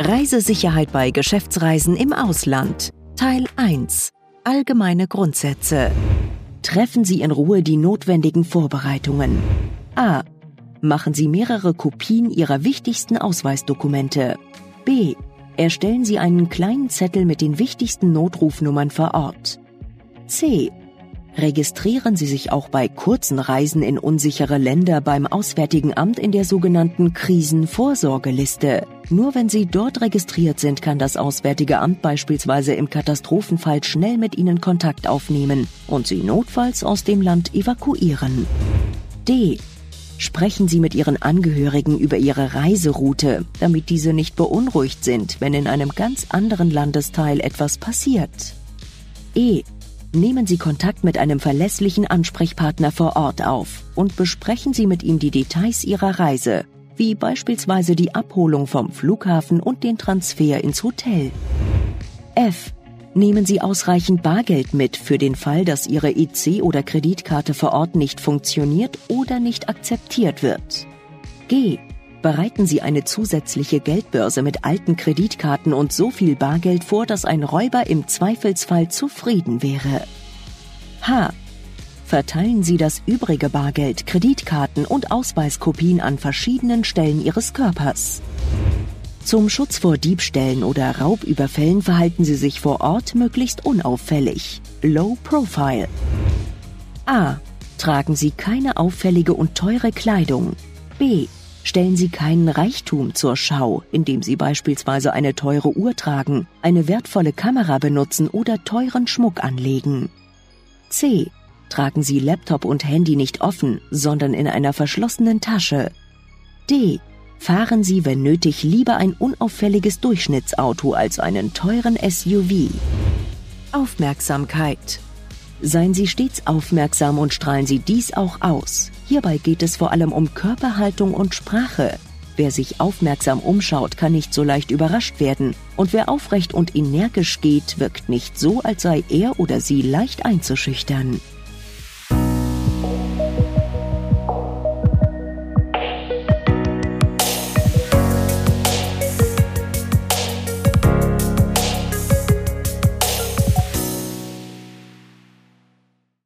Reisesicherheit bei Geschäftsreisen im Ausland. Teil 1. Allgemeine Grundsätze. Treffen Sie in Ruhe die notwendigen Vorbereitungen. A. Machen Sie mehrere Kopien Ihrer wichtigsten Ausweisdokumente. B. Erstellen Sie einen kleinen Zettel mit den wichtigsten Notrufnummern vor Ort. C. Registrieren Sie sich auch bei kurzen Reisen in unsichere Länder beim Auswärtigen Amt in der sogenannten Krisenvorsorgeliste. Nur wenn Sie dort registriert sind, kann das Auswärtige Amt beispielsweise im Katastrophenfall schnell mit Ihnen Kontakt aufnehmen und Sie notfalls aus dem Land evakuieren. D. Sprechen Sie mit Ihren Angehörigen über Ihre Reiseroute, damit diese nicht beunruhigt sind, wenn in einem ganz anderen Landesteil etwas passiert. E. Nehmen Sie Kontakt mit einem verlässlichen Ansprechpartner vor Ort auf und besprechen Sie mit ihm die Details Ihrer Reise, wie beispielsweise die Abholung vom Flughafen und den Transfer ins Hotel. F. Nehmen Sie ausreichend Bargeld mit für den Fall, dass Ihre EC- oder Kreditkarte vor Ort nicht funktioniert oder nicht akzeptiert wird. G. Bereiten Sie eine zusätzliche Geldbörse mit alten Kreditkarten und so viel Bargeld vor, dass ein Räuber im Zweifelsfall zufrieden wäre. H. Verteilen Sie das übrige Bargeld, Kreditkarten und Ausweiskopien an verschiedenen Stellen Ihres Körpers. Zum Schutz vor Diebstählen oder Raubüberfällen verhalten Sie sich vor Ort möglichst unauffällig. Low Profile. A. Tragen Sie keine auffällige und teure Kleidung. B. Stellen Sie keinen Reichtum zur Schau, indem Sie beispielsweise eine teure Uhr tragen, eine wertvolle Kamera benutzen oder teuren Schmuck anlegen. C. Tragen Sie Laptop und Handy nicht offen, sondern in einer verschlossenen Tasche. D fahren Sie, wenn nötig, lieber ein unauffälliges Durchschnittsauto als einen teuren SUV. Aufmerksamkeit. Seien Sie stets aufmerksam und strahlen Sie dies auch aus. Hierbei geht es vor allem um Körperhaltung und Sprache. Wer sich aufmerksam umschaut, kann nicht so leicht überrascht werden. Und wer aufrecht und energisch geht, wirkt nicht so, als sei er oder sie leicht einzuschüchtern.